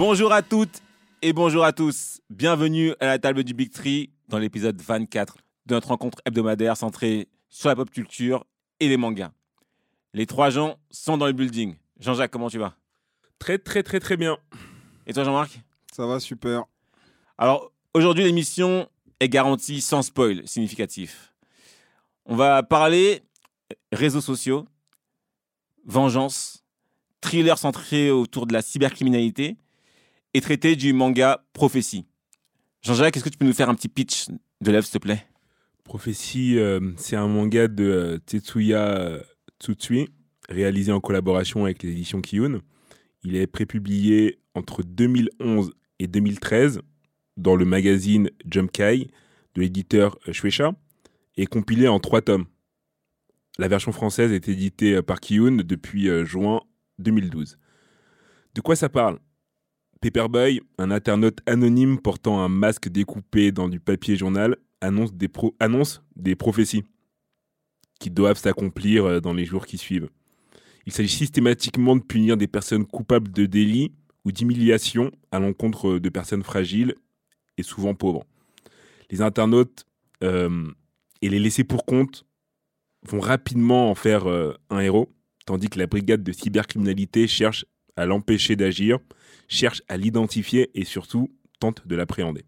Bonjour à toutes et bonjour à tous. Bienvenue à la table du Big Tree dans l'épisode 24 de notre rencontre hebdomadaire centrée sur la pop culture et les mangas. Les trois gens sont dans le building. Jean-Jacques, comment tu vas? Très très très très bien. Et toi Jean-Marc? Ça va, super. Alors aujourd'hui l'émission est garantie sans spoil significatif. On va parler réseaux sociaux, vengeance, thriller centré autour de la cybercriminalité et traiter du manga Prophétie. Jean-Jacques, est-ce que tu peux nous faire un petit pitch de l'œuvre, s'il te plaît? Prophétie, euh, c'est un manga de euh, Tetsuya euh, Tsutsui, réalisé en collaboration avec les éditions Kiyun. Il est prépublié entre 2011 et 2013 dans le magazine Jump Kai de l'éditeur Shueisha et compilé en trois tomes. La version française est éditée par Kiyun depuis juin 2012. De quoi ça parle? Paperboy, un internaute anonyme portant un masque découpé dans du papier journal, annonce des, pro- des prophéties qui doivent s'accomplir euh, dans les jours qui suivent. Il s'agit systématiquement de punir des personnes coupables de délits ou d'humiliation à l'encontre de personnes fragiles et souvent pauvres. Les internautes euh, et les laissés pour compte vont rapidement en faire euh, un héros, tandis que la brigade de cybercriminalité cherche à l'empêcher d'agir, cherche à l'identifier et surtout tente de l'appréhender.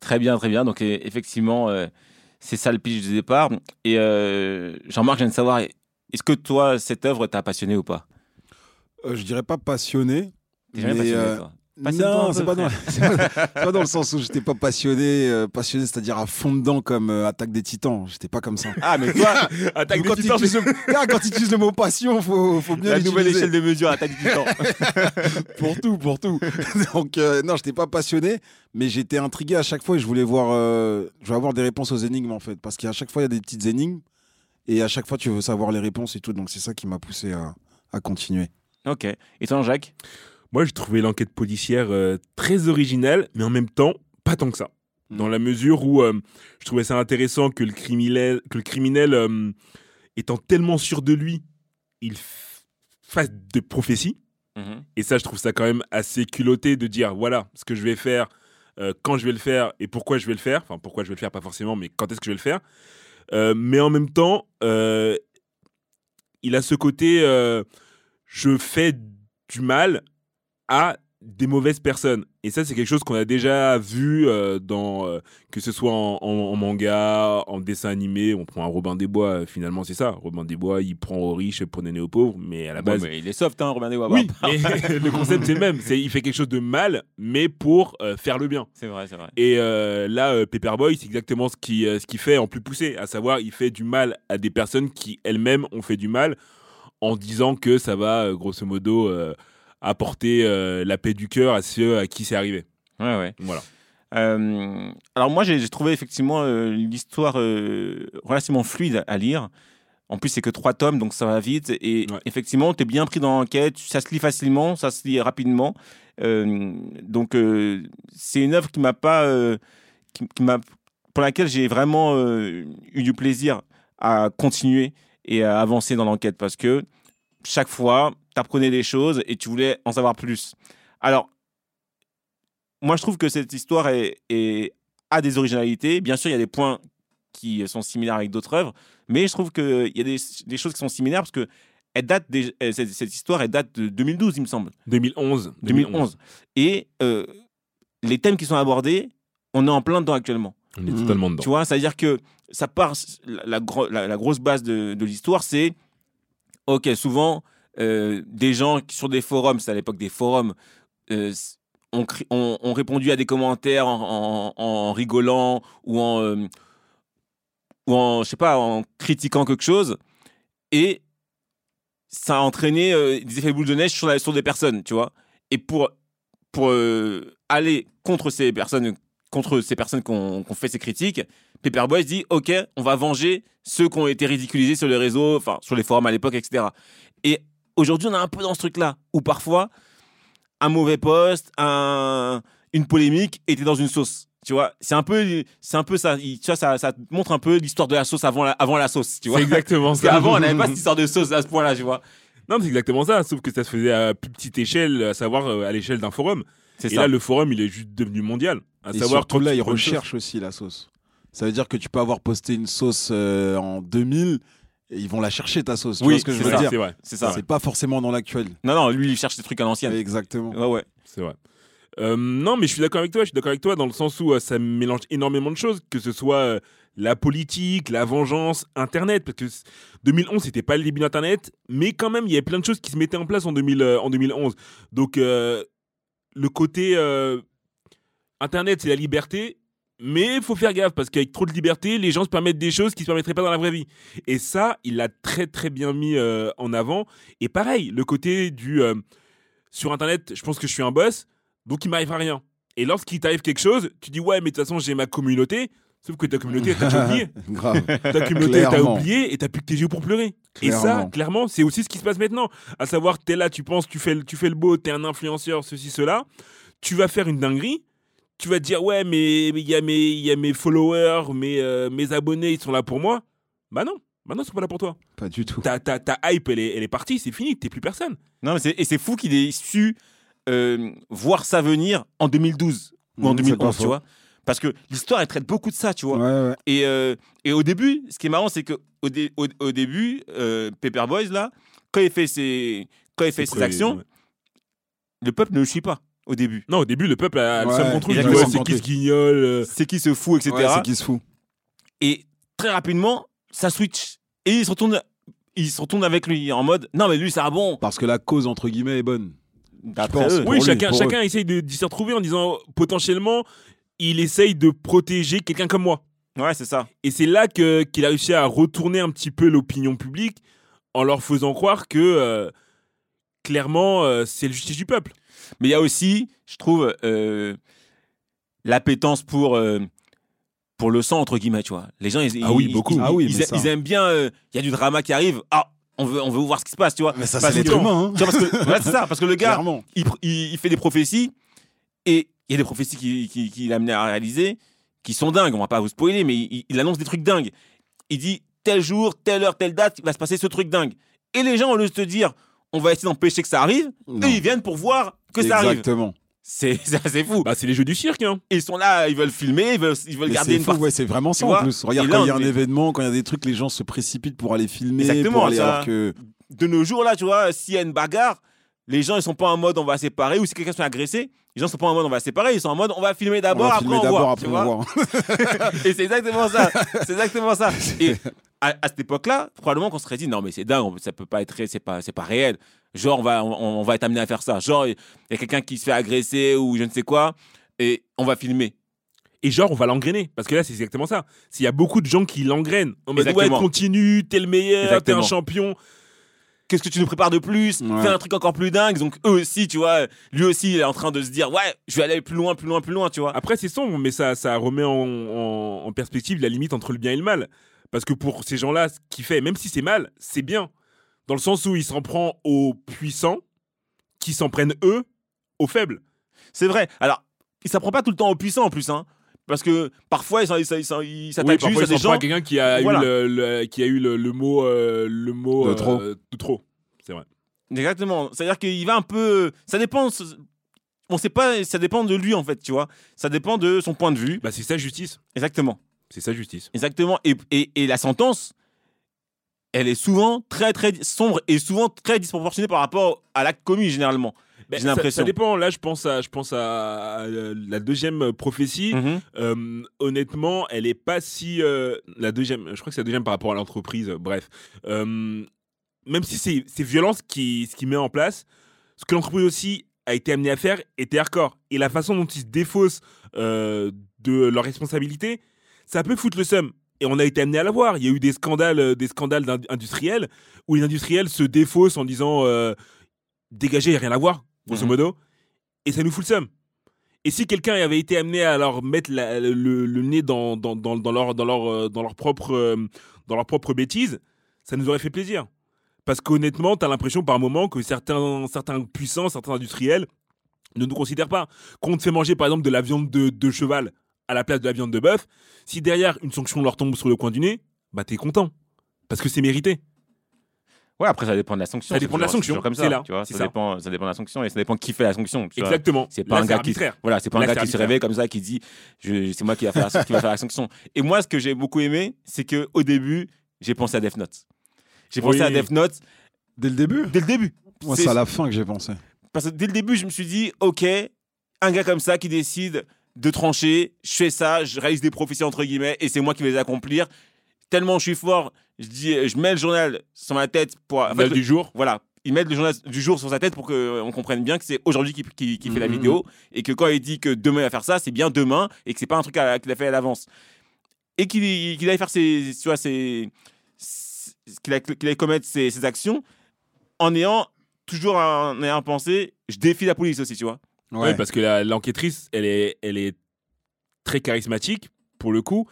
Très bien, très bien. Donc euh, effectivement, euh, c'est ça le pitch du départ. Et euh, Jean-Marc, je viens de savoir, est-ce que toi, cette œuvre t'a passionné ou pas? Euh, je dirais pas passionné. T'es jamais mais, passionné, euh, toi? Non, c'est pas, dans- pas- dans le sens où j'étais pas passionné, euh, passionné, c'est-à-dire à fond dedans comme euh, Attaque des Titans. J'étais pas comme ça. Ah, mais toi, Attaque des Titans, Ah, quand il utilise le mot passion, faut, faut bien la nouvelle échelle de mesure, attaque du titan. pour tout, pour tout. Donc euh, non, j'étais pas passionné, mais j'étais intrigué à chaque fois et je voulais voir, euh, je voulais avoir des réponses aux énigmes en fait, parce qu'à chaque fois il y a des petites énigmes et à chaque fois tu veux savoir les réponses et tout, donc c'est ça qui m'a poussé à, à continuer. ok. Et toi, Jacques? Moi, j'ai trouvé l'enquête policière euh, très originale, mais en même temps, pas tant que ça. Mm. Dans la mesure où euh, je trouvais ça intéressant que le criminel, que le criminel euh, étant tellement sûr de lui, il fasse de prophéties. Et ça, je trouve ça quand même assez culotté de dire voilà ce que je vais faire, quand je vais le faire et pourquoi je vais le faire. Enfin, pourquoi je vais le faire, pas forcément, mais quand est-ce que je vais le faire. Mais en même temps, il a ce côté je fais du mal à des mauvaises personnes. Et ça, c'est quelque chose qu'on a déjà vu euh, dans euh, que ce soit en, en- en manga, en dessin animé. On prend un Robin des Bois, euh, finalement, c'est ça. Robin des Bois, il prend aux riches pour donner aux pauvres, mais à la base, mais Il est soft, hein, Robin des Bois. oui, mais le concept c'est le même. C'est il fait quelque chose de mal, mais pour faire le bien. C'est vrai, c'est vrai. Et là, Paperboy, c'est exactement ce qui euh, ce qu'il fait en plus poussé, à savoir, il fait du mal à des personnes qui elles-mêmes ont fait du mal, en disant que ça va grosso modo apporter euh, la paix du cœur à ceux à qui c'est arrivé. Ouais, ouais. Voilà. Euh, alors moi, j'ai trouvé effectivement euh, l'histoire euh, relativement fluide à lire. En plus, c'est que trois tomes, donc ça va vite. Et Ouais. effectivement, tu es bien pris dans l'enquête. Ça se lit facilement, ça se lit rapidement. Donc, c'est une œuvre qui m'a pas, qui, qui m'a, pour laquelle j'ai vraiment eu du plaisir à continuer et à avancer dans l'enquête parce que chaque fois, tu apprenais des choses et tu voulais en savoir plus. Alors, moi, je trouve que cette histoire est, est- a des originalités. Bien sûr, il y a des points qui sont similaires avec d'autres œuvres, mais je trouve qu'il y a des, des choses qui sont similaires parce que elle date des- cette, cette histoire, elle date de 2012, il me semble. 2011. 2011. Et euh, les thèmes qui sont abordés, on est en plein dedans actuellement. On est totalement dedans. Tu vois, c'est-à-dire que ça part, la, la gro- la- la grosse base de, de l'histoire, c'est, ok, souvent, euh, des gens sur des forums, c'est à l'époque des forums, euh, ont, répondu à des commentaires en, rigolant ou en, euh, ou en, je sais pas, en critiquant quelque chose, et ça a entraîné des effets boule de neige sur, des personnes, tu vois? Et pour, pour aller contre ces personnes, contre ces personnes ont fait ces critiques, Paperboy se dit ok, on va venger ceux qui ont été ridiculisés sur les réseaux, enfin sur les forums à l'époque, etc. Et aujourd'hui, on est un peu dans ce truc-là où parfois un mauvais post, un, une polémique était dans une sauce. Tu vois, c'est un peu, c'est un peu ça. il- Tu vois, ça, ça te montre un peu l'histoire de la sauce avant la, avant la sauce. Tu vois. C'est exactement Parce ça. qu'avant, on n'avait pas cette histoire de sauce à ce point-là, tu vois. Non, mais c'est exactement ça, sauf que ça se faisait à plus petite échelle, à savoir euh, à l'échelle d'un forum. C'est Et ça. là, le forum, il est juste devenu mondial. À Et savoir surtout là, ils recherchent aussi la sauce. Ça veut dire que tu peux avoir posté une sauce euh, en 2000 et ils vont la chercher ta sauce. Tu Oui, vois ce que je c'est veux ça. dire C'est ça. C'est pas forcément dans l'actuel. Non, non, lui, il cherche des trucs à l'ancienne. Exactement. Ouais, ouais. C'est vrai. Euh, non, mais je suis d'accord avec toi. Je suis d'accord avec toi dans le sens où euh, ça mélange énormément de choses, que ce soit euh, la politique, la vengeance, Internet. Parce que c- 2011, c'était pas le début d'Internet, mais quand même, il y avait plein de choses qui se mettaient en place en, 2000, euh, en 2011. Donc, euh, le côté euh, Internet, c'est la liberté. Mais il faut faire gaffe parce qu'avec trop de liberté, les gens se permettent des choses qui se permettraient pas dans la vraie vie. Et ça, il l'a très très bien mis euh, en avant. Et pareil, le côté du euh, sur Internet, je pense que je suis un boss, donc il m'arrivera rien. Et lorsqu'il t'arrive quelque chose, tu dis ouais, mais de toute façon j'ai ma communauté. Sauf que ta communauté, t'as oublié. Grave. Ta communauté, t'as oublié et t'as plus que tes yeux pour pleurer. Et ça, Clairement. c'est aussi ce qui se passe maintenant. À savoir, t'es là, tu penses, tu fais, le- tu fais le beau, t'es un influenceur, ceci, cela. Tu vas faire une dinguerie. Tu vas te dire, ouais, mais il y, a mes- il y a mes followers, mes, euh, mes abonnés, ils sont là pour moi. Bah non, bah non, ils sont pas là pour toi. Pas du tout. Ta, ta, ta hype, elle est, elle est partie, c'est fini, t'es plus personne. Non, mais c'est- et c'est fou qu'il ait su euh, voir ça venir en 2012 ou en Mmh, c'est pas 2011, tu faux. vois. Parce que l'histoire, elle traite beaucoup de ça, tu vois. Ouais, ouais. Et, euh, et au début, ce qui est marrant, c'est qu'au dé- au, au début, euh, Paper Boys, là, quand il fait ses, quand il fait ses actions, ouais. le peuple ne le suit pas au début. Non, au début, le peuple a, a le Ouais, Il dit, le ouais, c'est qui lui. ce guignol euh, C'est qui se fout, etc. Ouais, c'est qui se fout. Et très rapidement, ça switch. Et il se retourne, il se retourne avec lui en mode Non, mais lui, c'est un bon. Parce que la cause, entre guillemets, est bonne. Pense. Oui, lui, chacun, essaye de, d'y se retrouver en disant potentiellement, il essaye de protéger quelqu'un comme moi. Ouais, c'est ça. Et c'est là que, qu'il a réussi à retourner un petit peu l'opinion publique en leur faisant croire que euh, clairement, euh, c'est le justice du peuple. Mais il y a aussi, je trouve, euh, l'appétence pour, euh, pour le sang, entre guillemets, tu vois. Les gens, ils, Ah oui, ils- beaucoup. ils- Ah oui, ils, ça. ils aiment bien, euh, il y a du drama qui arrive. Ah, on veut, on veut voir ce qui se passe, tu vois. Mais ça, c'est l'être humain. hein. Tu vois, parce que, ouais, c'est ça, parce que le gars, il, pr- il, il fait des prophéties et il y a des prophéties qu'il qui, qui, amené à réaliser qui sont dingues. On va pas vous spoiler, mais il, il annonce des trucs dingues. Il dit tel jour, telle heure, telle date, il va se passer ce truc dingue. Et les gens, au lieu de te dire on va essayer d'empêcher que ça arrive, Non. eux, ils viennent pour voir que ça arrive. Exactement. C'est assez fou. Bah, c'est les jeux du cirque. Hein. Et ils sont là, ils veulent filmer, ils veulent, ils veulent garder c'est une fou, partie. ouais, c'est vraiment ça en plus. Regarde, Et là, quand il y a un événement, quand il y a des trucs, les gens se précipitent pour aller filmer, Exactement, pour aller, ça- alors que De nos jours, là, tu vois, s'il y a une bagarre, les gens, ils sont pas en mode on va séparer, ou si quelqu'un se fait agresser, les gens sont pas en mode on va séparer, ils sont en mode on va filmer d'abord, après on voit. après tu on vois. voit. Et c'est exactement ça. C'est exactement ça. Et à, à cette époque-là, probablement qu'on serait dit non mais c'est dingue, on- ça peut pas être, c'est pas, c'est pas réel. Genre on va, on, on va être amené à faire ça. Genre il y a quelqu'un qui se fait agresser ou je ne sais quoi, et on va filmer. Et genre, on va l'engrainer. Parce que là, c'est exactement ça. S'il y a beaucoup de gens qui l'engrainent, en mode ouais, Exactement. continue, t'es le meilleur, t'es un champion. Qu'est-ce que tu nous prépares de plus? Ouais. Fais un truc encore plus dingue. Donc eux aussi, tu vois, lui aussi il est en train de se dire ouais, je vais aller plus loin, plus loin, plus loin, tu vois. Après, c'est sombre, mais ça, ça remet en, en- en perspective la limite entre le bien et le mal. Parce que pour ces gens-là, ce qu'il fait, même si c'est mal, c'est bien. Dans le sens où il s'en prend aux puissants, qui s'en prennent eux aux faibles. C'est vrai. Alors il s'apprend pas tout le temps aux puissants en plus, hein. Parce que parfois il s'en- il s'en- il s'en- il Oui, juste à il des s'en prend gens. à quelqu'un qui a Voilà. eu le, le- qui a eu le, le mot, euh, le mot De euh, trop. de trop. C'est vrai. Exactement. C'est-à-dire qu'il va un peu. Ça dépend. On sait pas. Ça dépend de lui en fait, tu vois. Ça dépend de son point de vue. Bah, c'est ça, justice. Exactement. C'est sa justice. Exactement. Et, et, et la sentence, elle est souvent très, très sombre et souvent très disproportionnée par rapport à l'acte commis, généralement. Ben, J'ai ça- l'impression. Ça, dépend. Là, je pense à, je pense à, à la deuxième prophétie. Mhm. Euh, honnêtement, elle est pas si euh, la deuxième. Je crois que c'est la deuxième par rapport à l'entreprise. euh, Bref, Euh, même si c'est violent ce qui ce qui met en place, ce que l'entreprise aussi a été amenée à faire était hardcore. Et la façon dont ils se défaussent de leurs responsabilités, ça peut foutre le seum. Et on a été amené à la voir. Il y a eu des scandales, euh, des scandales industriels où les industriels se défaussent en disant euh, dégagez, il n'y a rien à voir, grosso Mhm. modo. Et ça nous fout le seum. Et si quelqu'un avait été amené à leur mettre la- le, le nez dans, dans, dans, dans leur, dans, leur, euh, dans, leur propre, euh, dans leur propre bêtise, ça nous aurait fait plaisir. Parce qu'honnêtement, tu as l'impression par moment que certains, certains puissants, certains industriels ne nous considèrent pas. Quand on te fait manger par exemple de la viande de, de cheval à la place de la viande de bœuf, si derrière une sanction leur tombe sur le coin du nez, bah t'es content. Parce que c'est mérité. Ouais, après, ça dépend de la sanction. Ça dépend de la sanction, comme c'est ça. là, Tu vois, ça, ça. Dépend, ça dépend de la sanction et ça dépend qui fait la sanction. Exactement. C'est pas Là, un gars qui, arbitraire. voilà, c'est pas un gars qui se réveille comme ça qui dit, je- c'est moi qui va faire, la- qui va faire la sanction. Et moi, ce que j'ai beaucoup aimé, c'est que au début, j'ai pensé à Death Note. J'ai pensé à Death Note Dès le début? Dès le début. Moi, c'est à la fin que j'ai pensé. Parce que dès le début, je me suis dit, ok, un gars comme ça qui décide de trancher, je fais ça, je réalise des prophéties entre guillemets, et c'est moi qui vais les accomplir. Tellement je suis fort, je dis, je mets le journal sur ma tête pour. en fait, le- du jour. voilà, il met le journal du jour sur sa tête pour qu'on comprenne bien que c'est aujourd'hui qu'il qu'il- qu'il fait la Mhm. vidéo et que quand il dit que demain il va faire ça, c'est bien demain et que c'est pas un truc qu'il a fait à l'avance. Et qu'il qu'il aille faire ses, tu vois, ses, ses- qu'il aille, qu'il aille commettre ses, ses actions en ayant toujours en ayant pensé, je défie la police aussi, tu vois. Ouais, parce que la- l'enquêtrice, elle est, elle est très charismatique, pour le coup,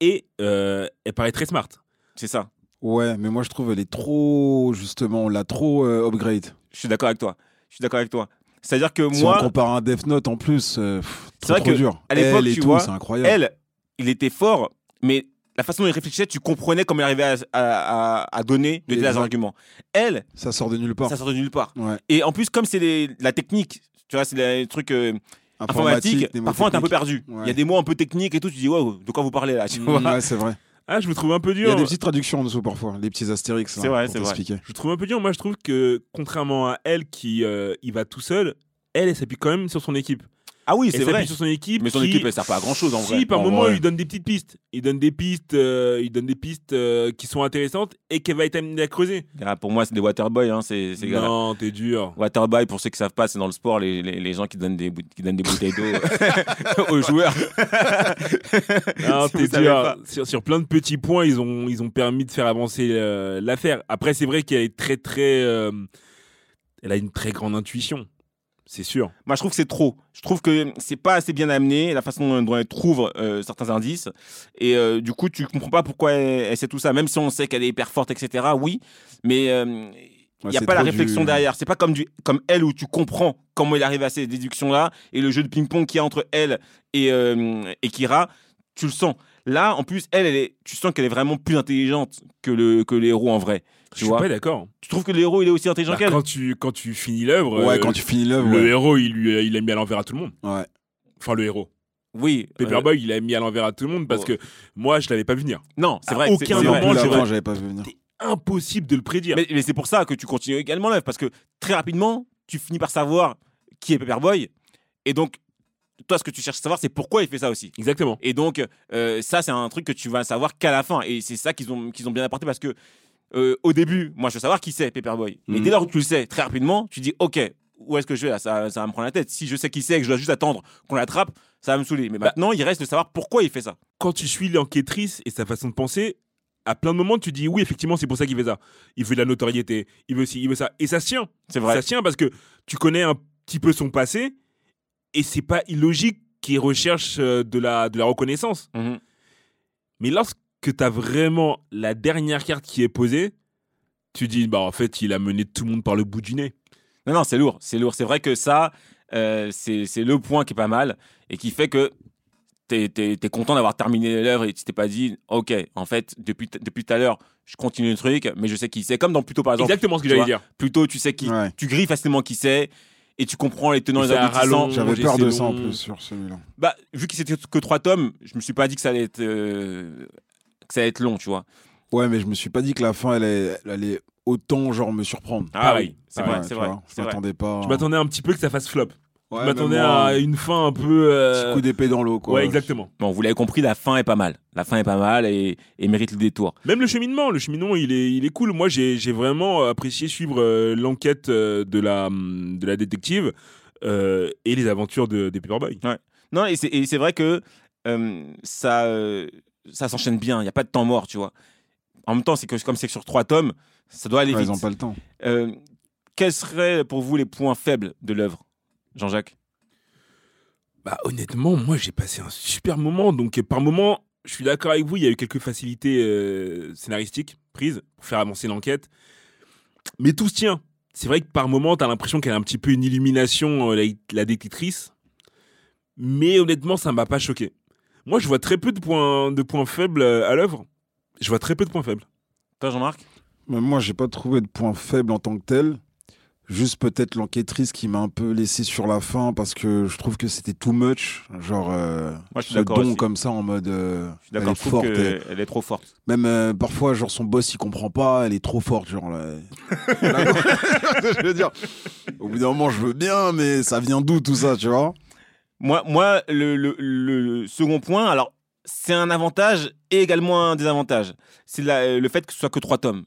et euh, elle paraît très smart. C'est ça. Ouais, mais moi je trouve elle est trop, justement, on l'a trop euh, upgrade. Je suis d'accord avec toi. Je suis d'accord avec toi. C'est-à-dire que Si moi, on compare un Death Note en plus, euh, C'est trop, vrai trop que dur. à l'époque, Elle et tu tout, vois, c'est incroyable. elle, il était fort, mais la façon dont il réfléchissait, tu comprenais comment il arrivait à, à- à- à donner de tels Exact. arguments. Elle, Ça sort de nulle part. ça sort de nulle part. Ouais. Et en plus, comme c'est la technique, tu vois, c'est les trucs euh, informatiques, des parfois t'es un peu perdu. Il Ouais. y a des mots un peu techniques et tout, tu dis, wow, de quoi vous parlez là tu Mm, ouais, c'est vrai. Ah, je me trouve un peu Il y dur. a des petites traductions en dessous parfois, les petits astérix. C'est vrai, c'est vrai. Je trouve un peu dur. Moi, je trouve que, contrairement à elle qui euh, y va tout seul, elle, elle s'appuie quand même sur son équipe. Ah oui, c'est vrai. sur son équipe. Mais son qui- équipe, elle sert pas à grand chose en vrai. Si, par En moment, vrai. il donne des petites pistes. Il donne des pistes, euh, il donne des pistes euh, qui sont intéressantes et qu'elle va être amenée à creuser. Ah, Pour moi, c'est des waterboys, hein, ces, ces gars-là. Non, t'es dur. Waterboy, pour ceux qui savent pas, c'est dans le sport, les, les, les gens qui donnent des, qui donnent des bouteilles d'eau aux joueurs. Non, Si t'es dur. Sur, sur plein de petits points, ils ont, ils ont permis de faire avancer euh, l'affaire. Après, c'est vrai qu'elle est très, très. euh, elle a une très grande intuition. C'est sûr. Moi, je trouve que c'est trop. Je trouve que c'est pas assez bien amené, la façon dont elle trouve euh, certains indices. Et euh, du coup, tu comprends pas pourquoi elle, elle sait tout ça, même si on sait qu'elle est hyper forte, etc. Oui, mais euh, il Ouais, n'y a pas la réflexion du- derrière. C'est pas comme, du, comme elle où tu comprends comment il arrive à ces déductions-là et le jeu de ping-pong qu'il y a entre elle et, et Kira, tu le sens. Là, en plus, elle, elle est, tu sens qu'elle est vraiment plus intelligente que le, que le héros en vrai. Je suis pas d'accord. Tu trouves que le héros, il est aussi intelligent Bah, qu'elle quand, tu, quand tu finis l'œuvre, Ouais, euh, quand tu finis l'œuvre, le ouais. héros, il, lui, il a mis à l'envers à tout le monde. Ouais. Enfin, le héros. Oui. euh, Paperboy, il a mis à l'envers à tout le monde parce Oh. que moi, je l'avais pas vu venir. non, c'est vrai. c'est- aucun c'est moment, j'avais pas vu venir. Impossible de le prédire. Mais, mais c'est pour ça que tu continues également l'œuvre, parce que très rapidement, tu finis par savoir qui est Paperboy. Et donc, toi, ce que tu cherches à savoir, c'est pourquoi il fait ça aussi. Exactement. Et donc, euh, ça, c'est un truc que tu vas savoir qu'à la fin. Et c'est ça qu'ils ont, qu'ils ont bien apporté, parce que euh, au début, moi, je veux savoir qui c'est Paperboy. Mais Mhm. dès lors que tu le sais, très rapidement, tu dis, OK, où est-ce que je vais là? Ça, ça va me prendre la tête. Si je sais qui c'est et que je dois juste attendre qu'on l'attrape, ça va me saouler. Mais Bah. maintenant, il reste de savoir pourquoi il fait ça. Quand tu suis l'enquêtrice et sa façon de penser, à plein de moments, tu dis oui, effectivement, c'est pour ça qu'il fait ça. Il veut de la notoriété, il veut ci, il veut ça. Et ça se tient. C'est vrai. Ça se tient parce que tu connais un petit peu son passé et c'est pas illogique qu'il recherche euh, de la, de la reconnaissance. Mhm. Mais lorsque tu as vraiment la dernière carte qui est posée, tu dis bah en fait, il a mené tout le monde par le bout du nez. Non, non, c'est lourd. C'est lourd. C'est vrai que ça, euh, c'est c'est le point qui est pas mal et qui fait que t'es es, content d'avoir terminé l'œuvre et tu t'es pas dit, ok, en fait, depuis, depuis tout à l'heure, je continue le truc, mais je sais qui c'est. Comme dans Plutôt, par exemple. Exactement ce que tu j'allais dire. Plutôt, tu sais qui. Ouais. Tu grilles facilement qui c'est. et tu comprends les tenants Et les aboutissants. J'avais peur de ça en plus sur celui-là. Bah, vu que c'était que trois tomes, je me suis pas dit que ça allait être, euh, que ça allait être long, tu vois. Ouais, mais je me suis pas dit que la fin, elle, allait- elle allait autant genre me surprendre. Ah Pareil. oui, c'est Ouais, vrai, tu c'est vrai. Je m'attendais pas. Je m'attendais un petit peu que ça fasse flop. Ouais, je m'attendais à une fin un peu. euh, Petit coup d'épée dans l'eau, quoi. Ouais, exactement. Bon, vous l'avez compris, la fin est pas mal. La fin est pas mal et, et mérite le détour. Même le cheminement, le cheminement, il est, il est cool. Moi, j'ai vraiment apprécié suivre euh, l'enquête euh, de la, de la détective euh, et les aventures de, des Paperboy. Non, et c'est et c'est vrai que euh, ça, euh, ça s'enchaîne bien. Il n'y a pas de temps mort, tu vois. En même temps, c'est que comme c'est que sur trois tomes, ça doit aller Ouais, vite. ils ont pas le temps. Euh, quels seraient pour vous les points faibles de l'œuvre, Jean-Jacques? Bah, honnêtement, moi, j'ai passé un super moment. Donc, euh, par moment, je suis d'accord avec vous, il y a eu quelques facilités euh, scénaristiques prises pour faire avancer l'enquête. Mais tout se tient. C'est vrai que par moment, t'as l'impression qu'elle a un petit peu une illumination, euh, la, la détectrice. Mais honnêtement, ça m'a pas choqué. Moi, je vois très peu de points, de points faibles euh, à l'œuvre. Je vois très peu de points faibles. Toi, Jean-Marc? Mais moi, j'ai pas trouvé de point faible en tant que tel. Juste peut-être l'enquêtrice qui m'a un peu laissé sur la fin parce que je trouve que c'était too much. Genre, euh, Moi, je suis d'accord don aussi. comme ça en mode. euh, Je suis d'accord, elle est forte. et- qu'elle est trop forte. Même euh, parfois, genre, son boss, il comprend pas, elle est trop forte. Genre, là. je veux dire, au bout d'un moment, je veux bien, mais ça vient d'où tout ça, tu vois? Moi, moi le, le- le second point, alors, c'est un avantage et également un désavantage. C'est la- le fait que ce soit que trois tomes.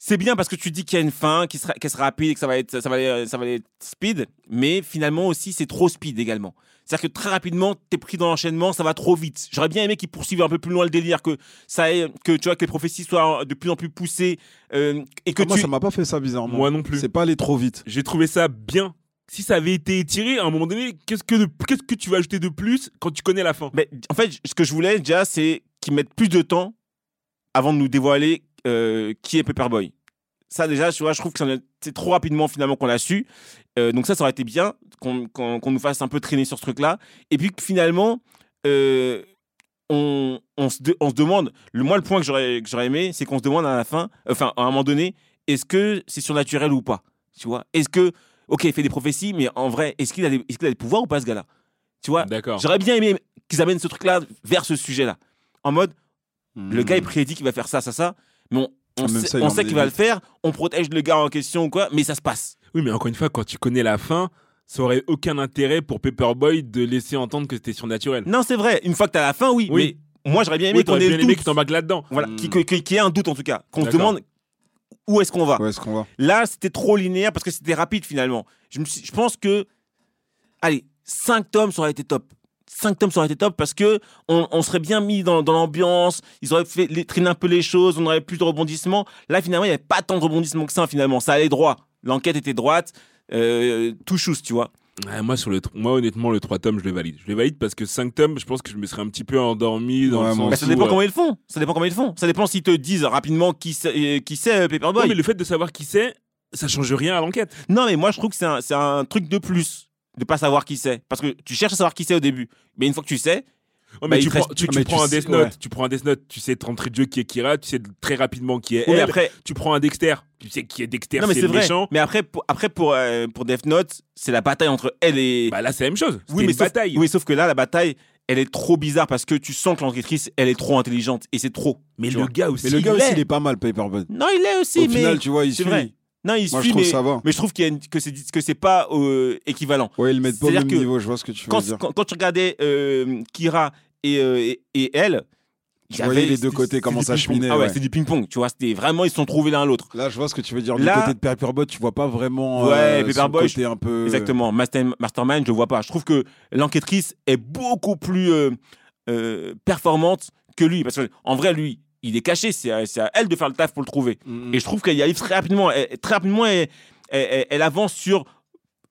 C'est bien parce que tu dis qu'il y a une fin, qui sera, qu'elle sera rapide et que ça va, être, ça, va aller, ça va être speed, mais finalement aussi, c'est trop speed également. C'est-à-dire que très rapidement, t'es pris dans l'enchaînement, ça va trop vite. J'aurais bien aimé qu'ils poursuivent un peu plus loin le délire, que ça ait, que tu vois que les prophéties soient de plus en plus poussées euh, et que Ah, Moi, tu. ça m'a pas fait ça bizarrement. Moi non plus. C'est pas allé trop vite. J'ai trouvé ça bien. Si ça avait été étiré, à un moment donné, qu'est-ce que, tu vas ajouter de plus quand tu connais la fin? En fait, ce que je voulais déjà, c'est qu'ils mettent plus de temps avant de nous dévoiler euh, qui est Paperboy. Ça, déjà, je trouve que c'est trop rapidement finalement qu'on l'a su. Euh, donc ça, ça aurait été bien qu'on nous fasse un peu traîner sur ce truc-là. Et puis finalement, euh, on, se demande, le, moi, le point que j'aurais aimé, c'est qu'on se demande à la fin, enfin, à un moment donné, est-ce que c'est surnaturel ou pas Tu vois? Est-ce que, ok, il fait des prophéties, mais en vrai, est-ce qu'il a, des- est-ce qu'il a des pouvoirs ou pas, ce gars-là? Tu vois D'accord. J'aurais bien aimé qu'ils amènent ce truc-là vers ce sujet-là. En mode, le gars, il prédit qu'il va faire ça, ça, ça, mais on, sait, ça, on qu'il va le faire, on protège le gars en question ou quoi, mais ça se passe. Oui, mais encore une fois, quand tu connais la fin, ça aurait aucun intérêt pour Paperboy de laisser entendre que c'était surnaturel. Non, c'est vrai, une fois que t'as la fin, oui, Oui. mais moi, j'aurais bien aimé Oui, qu'on ait bien le aimé t'embarques là-dedans. Voilà, Mm. qu'il qu'il y ait un doute en tout cas, qu'on se demande où est-ce qu'on va. Là, c'était trop linéaire parce que c'était rapide finalement. Je, me suis- je pense que, allez, 5 tomes, ça aurait été top. 5 tomes, ça aurait été top parce que on, on serait bien mis dans, dans l'ambiance, ils auraient fait les- traîné un peu les choses, on aurait plus de rebondissements. Là, finalement, il n'y avait pas tant de rebondissements que ça finalement. Ça allait droit. L'enquête était droite, euh, tout chousse, tu vois. Ouais, moi, sur le, moi, honnêtement, le 3 tomes, je le valide. Je le valide parce que 5 tomes, je pense que je me serais un petit peu endormi dans Ouais, le sens Bah, ça où, dépend euh, comment ils le font. Ça dépend comment ils le font. Ça dépend s'ils te disent rapidement qui c'est, euh, qui c'est euh, Paperboy. mais le fait de savoir qui c'est, ça change rien à l'enquête. Non, mais moi, je trouve que c'est un, c'est un truc de plus de pas savoir qui c'est. Parce que tu cherches à savoir qui c'est au début. Mais une fois que tu sais, Ouais, Bah, mais tu, prends, reste- tu, Ah, tu mais prends tu un sais- Death Note, ouais. tu prends un Death Note, tu sais d'entrée de jeu qui est Kira, tu sais très rapidement qui est mais elle. après, Tu prends un Dexter, tu sais qui est Dexter, non, mais c'est le vrai. méchant. Mais après, pour, après pour, euh, pour Death Note, c'est la bataille entre elle et. Bah là, c'est la même chose. Oui, mais une sauf, bataille. oui, sauf que là, la bataille, elle est trop bizarre parce que tu sens que l'enquêtrice, elle est trop intelligente. Et c'est trop. mais le vois. gars aussi. Mais le gars il aussi, l'est. il est pas mal, Paperboy. Non, il est aussi, Au mais. final, tu vois, il suit. vrai. Non, il Moi, je suit, trouve mais, ça va. mais je trouve qu'il y a une- que c'est que c'est pas euh, équivalent. Ouais, ils le mettent pas au C'est-à-dire même que niveau, je vois ce que tu veux Quand, dire. quand, quand tu regardais euh, Kira et, euh, et, et elle, il y Tu voyais avait- les deux c'était- côtés c'était comment du ça ping-pong. cheminait, Ah ouais, ouais. c'est du ping-pong, tu vois. C'était vraiment, ils se sont trouvés l'un à l'autre. Là, je vois ce que tu veux dire. Là- Du côté de Paperboy, tu vois pas vraiment Ouais, euh, son Paperboy, côté un peu. Exactement. Master, Mastermind, je le vois pas. Je trouve que l'enquêtrice est beaucoup plus euh, euh, performante que lui. Parce qu'en vrai, lui, il est caché. C'est à, elle de faire le taf pour le trouver. Mhm. Et je trouve qu'elle y arrive très rapidement. Elle- très rapidement, elle, elle- elle- elle avance sur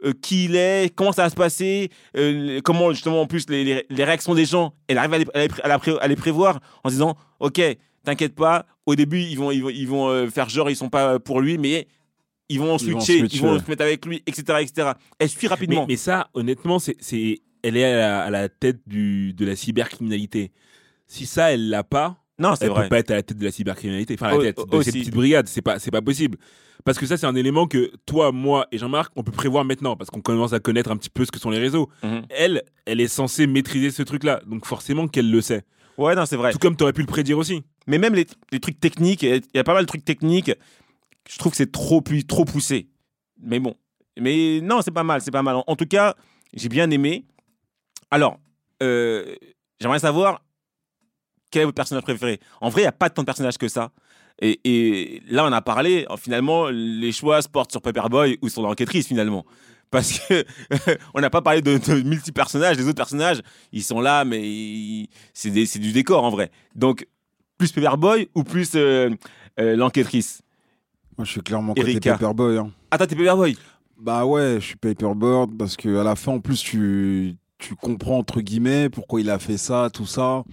euh, qui il est, comment ça va se passer, euh, comment justement en plus les, les- les réactions des gens. Elle arrive à les, à la pré- à les prévoir en se disant Ok, t'inquiète pas, au début, ils vont, ils vont, ils vont euh, faire genre, ils sont pas pour lui, mais ils vont Ils vont switcher, ils switcher, vont se mettre avec lui, etc. etc. Elle suit rapidement. mais ça, honnêtement, c'est, elle est à la, à la tête du, de la cybercriminalité. Si ça, elle l'a pas, Non, c'est Elle vrai. peut pas être à la tête de la cybercriminalité, enfin à la tête de aussi. cette petite brigade, c'est pas, c'est pas possible. Parce que ça, c'est un élément que toi, moi et Jean-Marc, on peut prévoir maintenant, parce qu'on commence à connaître un petit peu ce que sont les réseaux. Mhm. Elle, elle est censée maîtriser ce truc-là, donc forcément qu'elle le sait. Ouais, non, c'est vrai. Tout comme tu aurais pu le prédire aussi. Mais même les, les trucs techniques, il y a pas mal de trucs techniques. Je trouve que c'est trop, pu- trop poussé. Mais bon. Mais non, c'est pas mal, c'est pas mal. En, en tout cas, j'ai bien aimé. Alors, euh, j'aimerais savoir quel est votre personnage préféré? En vrai, il n'y a pas tant de personnages que ça. Et, et là, on a parlé, finalement, les choix se portent sur Paperboy ou sur l'enquêtrice, finalement. Parce que on n'a pas parlé de, de multi-personnages. Les autres personnages, ils sont là, mais c'est du décor, en vrai. Donc, plus Paperboy ou plus euh, euh, l'enquêtrice? Moi, je suis clairement côté. Paperboy. hein. Ah, t'es Paperboy? Bah ouais, je suis Paperboard parce que à la fin, en plus, tu, tu comprends entre guillemets pourquoi il a fait ça, tout ça.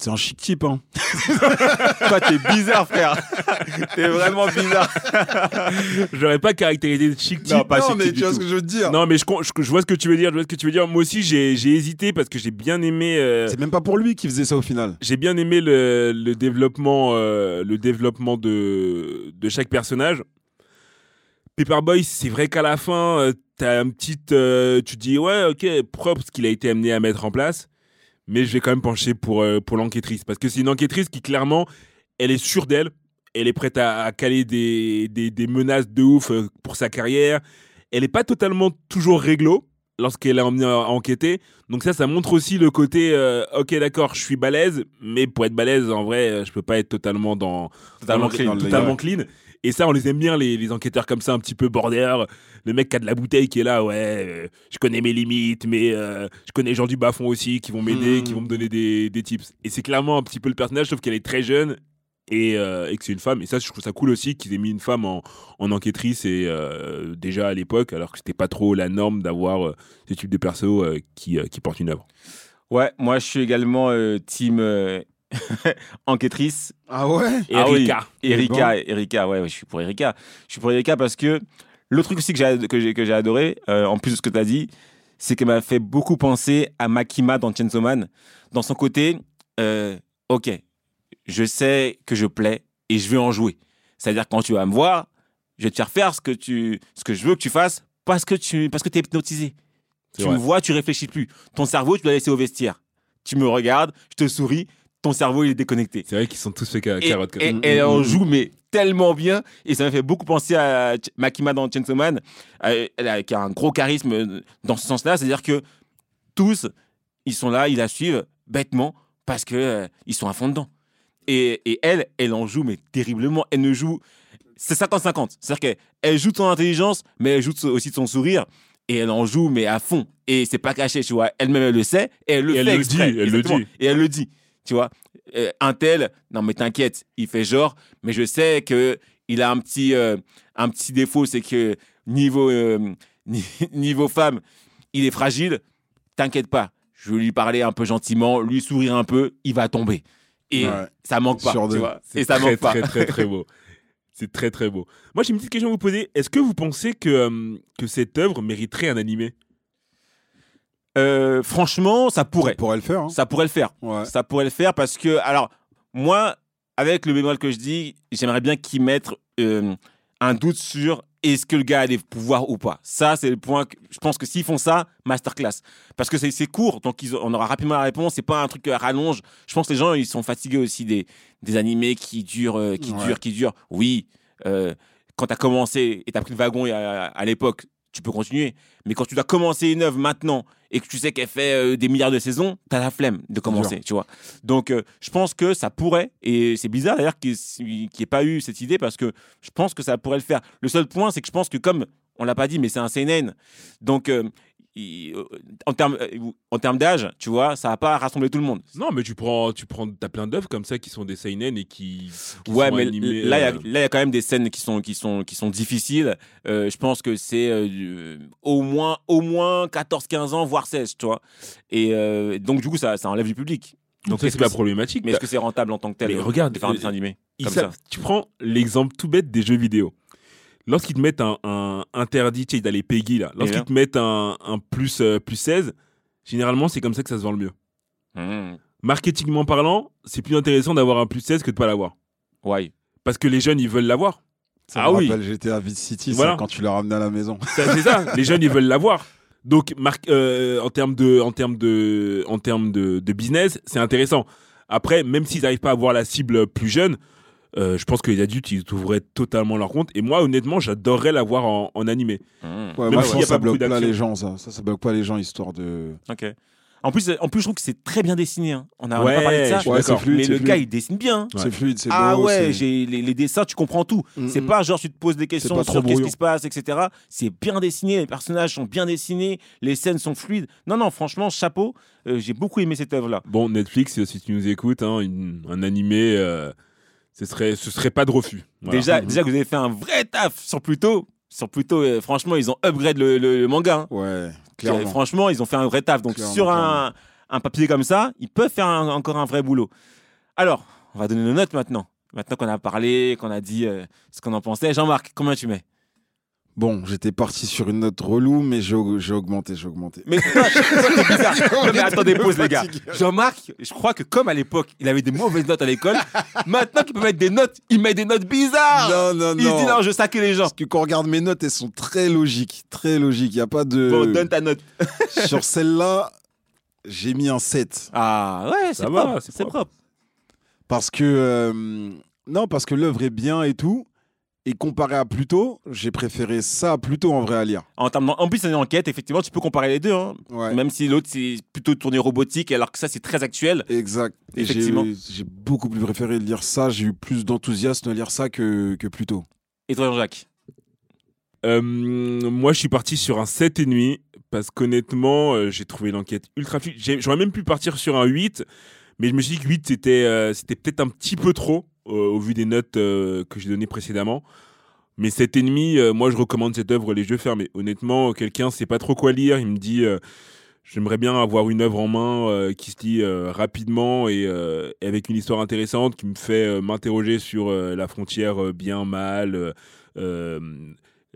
C'est un chic type, hein. Toi, t'es bizarre, frère. t'es vraiment bizarre. J'aurais pas caractérisé de chic type. Non, pas non, chic mais tu vois tout. ce que je veux te dire. Non, mais je, con- je, je vois ce que tu veux dire. Je vois ce que tu veux dire. Moi aussi, j'ai hésité parce que j'ai bien aimé. euh, C'est même pas pour lui qui faisait ça au final. j'ai bien aimé le, le développement, euh, le développement de, de chaque personnage. Paperboy, c'est vrai qu'à la fin, euh, t'as un petit, euh, tu te dis ouais, ok, propre ce qu'il a été amené à mettre en place, mais je vais quand même pencher pour euh, pour l'enquêtrice parce que c'est une enquêtrice qui clairement, elle est sûre d'elle, elle est prête à, à caler des, des, des menaces de ouf euh, pour sa carrière. Elle est pas totalement toujours réglo lorsqu'elle est emmenée à enquêter. Donc ça, ça montre aussi le côté, euh, ok, d'accord, je suis balèze, mais pour être balèze, en vrai, euh, je peux pas être totalement dans Totalement clean. Et ça, on les aime bien, les, les enquêteurs comme ça, un petit peu border. Le mec qui a de la bouteille qui est là, ouais, euh, je connais mes limites, mais euh, je connais les gens du bas-fond aussi qui vont m'aider, Mhm. qui vont me donner des, des tips. Et c'est clairement un petit peu le personnage, sauf qu'elle est très jeune et, euh, et que c'est une femme. Et ça, je trouve ça cool aussi qu'ils aient mis une femme en, en enquêtrice et euh, déjà à l'époque, alors que c'était pas trop la norme d'avoir euh, ce type de perso qui, qui porte une œuvre. Ouais, moi, je suis également team enquêtrice. Ah ouais? Ah oui, Erika. Erika, Erika, ouais, ouais, je suis pour Erika. Je suis pour Erika parce que le truc aussi que j'ai que j'ai que j'ai adoré, euh, en plus de ce que tu as dit, c'est qu'elle m'a fait beaucoup penser à Makima dans Chainsaw Man, dans son côté, euh, ok, je sais que je plais et je vais en jouer. C'est-à-dire quand tu vas me voir, je vais te faire faire ce que tu, ce que je veux que tu fasses parce que tu, parce que es hypnotisé. Tu vrai. me vois, tu réfléchis plus. Ton cerveau, tu l'as laissé au vestiaire. Tu me regardes, je te souris, ton cerveau il est déconnecté. C'est vrai qu'ils sont tous fait ca- Et, et- et elle en joue mais tellement bien et ça m'a fait beaucoup penser à Makima dans Chainsaw Man elle a, qui a un gros charisme euh, dans ce sens-là c'est à dire que tous ils sont là ils la suivent bêtement parce que euh, ils sont à fond dedans. Et, et elle elle en joue mais terriblement. Elle ne joue c'est 50-50 c'est à dire qu'elle joue de son intelligence mais elle joue aussi de son sourire et elle en joue mais à fond. Et c'est pas caché tu vois. Elle-même elle le sait et elle le Et elle fait le exprès, dit, elle le dit. et elle le dit tu vois euh, un tel, non mais t'inquiète, il fait genre, mais je sais que il a un petit, euh, un petit défaut, c'est que niveau, euh, ni- niveau femme, il est fragile. T'inquiète pas, je vais lui parler un peu gentiment, lui sourire un peu, il va tomber. Et Ouais. ça manque pas, tu vois. Et ça très, manque pas. très, très, très beau. C'est très, très beau. Moi, j'ai une petite question à vous poser. Est-ce que vous pensez que, que cette œuvre mériterait un animé? Euh, franchement, ça pourrait. On pourrait le faire. hein. Ça pourrait le faire. Ouais. Ça pourrait le faire parce que, alors, moi, avec le bémol que je dis, j'aimerais bien qu'ils mettent euh, un doute sur est-ce que le gars a des pouvoirs ou pas. Ça, c'est le point. Que, je pense que s'ils font ça, masterclass. Parce que c'est court, donc ils- on aura rapidement la réponse. C'est pas un truc à rallonge. Je pense que les gens, ils sont fatigués aussi des, des animés qui durent, euh, qui Ouais. durent, qui durent. Oui, euh, quand tu as commencé et tu as pris le wagon à, à l'époque, tu peux continuer. Mais quand tu dois commencer une œuvre maintenant et que tu sais qu'elle fait euh, des milliards de saisons, tu as la flemme de commencer, tu vois. Donc, euh, je pense que ça pourrait, et c'est bizarre d'ailleurs qu'il n'y ait pas eu cette idée parce que je pense que ça pourrait le faire. Le seul point, c'est que je pense que comme on l'a pas dit, mais c'est un CNN, donc euh, il- euh, en termes euh, en termes d'âge, tu vois, ça va pas rassembler tout le monde. Non, mais tu prends, tu prends, t'as plein d'œuvres comme ça qui sont des seinen et qui, qui Ouais, sont mais animées, là, il y a- euh, là, il y a quand même des scènes qui sont, qui sont, qui sont difficiles. Euh, je pense que c'est euh, au moins, au moins 14-15 ans, voire 16, tu vois. Et donc, du coup, ça, ça enlève du public. donc c'est pas c'est- problématique. Mais est-ce que c'est rentable en tant que tel Mais regarde, de faire un dessin animé comme ça Tu prends l'exemple tout bête des jeux vidéo. Lorsqu'ils te mettent un, un interdit, tu sais, les PEGI, là, lorsqu'ils bien. te mettent un, un plus, euh, plus 16, généralement, c'est comme ça que ça se vend le mieux. Mmh. marketingment parlant, c'est plus intéressant d'avoir un plus 16 que de pas l'avoir. Ouais. Parce que les jeunes, ils veulent l'avoir. Ça Ah me oui. rappelle GTA Vice City, ça, quand tu l'as ramené à la maison. Ça, C'est ça, les jeunes, ils veulent l'avoir. Donc, mar- euh, en termes de, en termes de, en termes de, de business, c'est intéressant. Après, même s'ils n'arrivent pas à avoir la cible plus jeune, euh, je pense que les adultes, ils ouvraient totalement leur compte. Et moi, honnêtement, j'adorerais l'avoir en, en animé. Mmh. Ouais, Même moi, s'il a ça pas beaucoup bloque pas les gens, ça. Ça, ça bloque pas les gens, histoire de. Ok. En plus, en plus, je trouve que c'est très bien dessiné. hein. On a on a Ouais, pas parlé de ça. Ouais, c'est d'accord. fluide, mais c'est le fluide. gars, il dessine bien. hein. C'est fluide, c'est beau. Ah ouais, j'ai les, les dessins, tu comprends tout. Mm, C'est mm. pas genre tu te poses des questions sur qu'est-ce qui se passe, etc. C'est bien dessiné, les personnages sont bien dessinés, les scènes sont fluides. Non, non, franchement, chapeau. Euh, j'ai beaucoup aimé cette œuvre-là. Bon, Netflix, si tu nous écoutes, hein, une- un animé, euh, ce serait, ce serait pas de refus. Voilà. Déjà, déjà que vous avez fait un vrai taf sur Pluto. Sur Pluto, euh, franchement, ils ont upgrade le, le- le manga. hein. Ouais, clairement. Franchement, ils ont fait un vrai taf. Donc, Clairement, sur un, un papier comme ça, ils peuvent faire un- encore un vrai boulot. Alors, on va donner nos notes maintenant. Maintenant qu'on a parlé, qu'on a dit euh, ce qu'on en pensait. Jean-Marc, combien tu mets? Bon, j'étais parti sur une note relou, mais j'ai au- j'ai augmenté, j'ai augmenté. Mais t'es bizarre. Non, mais attendez, pause, les gars. Jean-Marc, je crois que comme à l'époque, il avait des mauvaises notes à l'école, maintenant qu'il peut mettre des notes, il met des notes bizarres. Non, non, il se dit non. non, je saquais les gens. Parce que quand on regarde mes notes, elles sont très logiques, très logiques. Il n'y a pas de. Bon, donne ta note. Sur celle-là, j'ai mis un 7. Ah ouais, c'est Ça va, propre. c'est C'est propre. propre. Parce que. euh, non, parce que l'œuvre est bien et tout. Et comparé à Pluto, j'ai préféré ça à Pluto en vrai à lire. En, termes en plus, c'est une enquête, effectivement, tu peux comparer les deux. hein. Ouais. Même si l'autre, c'est plutôt tourné robotique, alors que ça, c'est très actuel. Exact. Effectivement. J'ai beaucoup plus préféré lire ça. J'ai eu plus d'enthousiasme à lire ça que, que Pluto. Et toi, Jean-Jacques? Euh, moi, je suis parti sur un 7,5 parce qu'honnêtement, euh, j'ai trouvé l'enquête ultra fluide. J'aurais même pu partir sur un 8, mais je me suis dit que 8, c'était euh, c'était peut-être un petit peu trop au vu des notes euh, que j'ai données précédemment. Mais 7,5, euh, moi, je recommande cette œuvre les yeux fermés. Honnêtement, quelqu'un sait pas trop quoi lire, il me dit euh, j'aimerais bien avoir une œuvre en main euh, qui se lit euh, rapidement et, euh, avec une histoire intéressante qui me fait euh, m'interroger sur euh, la frontière euh, euh, euh,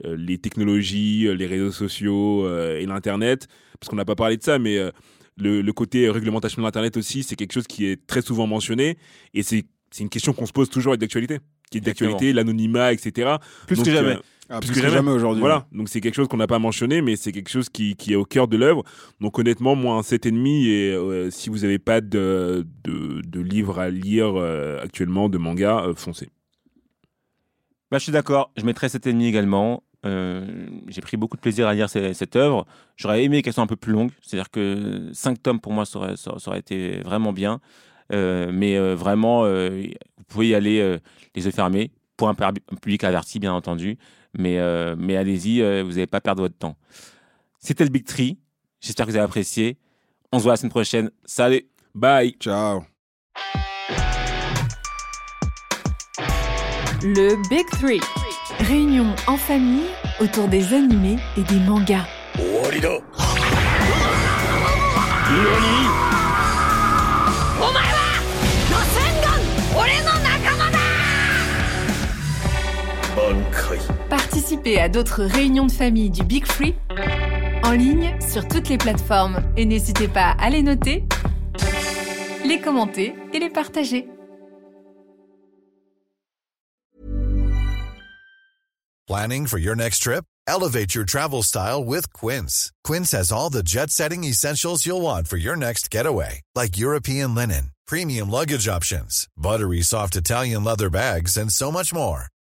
euh, les technologies, euh, les réseaux sociaux euh, et l'Internet, parce qu'on n'a pas parlé de ça, mais euh, le, le côté réglementation de l'Internet aussi, c'est quelque chose qui est très souvent mentionné, et c'est c'est une question qu'on se pose toujours avec d'actualité, qui est d'actualité, l'anonymat, etc. Plus Donc, que jamais. euh, Ah, Plus plus que que jamais. aujourd'hui. voilà, donc c'est quelque chose qu'on n'a pas mentionné, mais c'est quelque chose qui, qui est au cœur de l'œuvre. Donc honnêtement, moi, un 7,5, et euh, si vous n'avez pas de, de, de livres à lire euh, actuellement, de manga, euh, foncez. Bah, je suis d'accord, je mettrais 7,5 également. Euh, j'ai pris beaucoup de plaisir à lire ce- cette œuvre. J'aurais aimé qu'elle soit un peu plus longue, c'est-à-dire que 5 tomes pour moi, ça aurait, ça- ça aurait été vraiment bien. Euh, mais euh, vraiment, euh, vous pouvez y aller euh, les yeux fermés, pour un, public averti, bien entendu. Mais, euh, mais allez-y, euh, vous n'allez pas perdre votre temps. C'était le Big Tree. J'espère que vous avez apprécié. On se voit la semaine prochaine. Salut Bye Ciao. Le Big Three. Réunion en famille autour des animés et des mangas. Participez à d'autres réunions de famille du Big Free en ligne sur toutes les plateformes et n'hésitez pas à les noter, les commenter et les partager. Planning for your next trip? Elevate your travel style with Quince. Quince has all the jet setting essentials you'll want for your next getaway, like European linen, premium luggage options, buttery soft Italian leather bags, and so much more.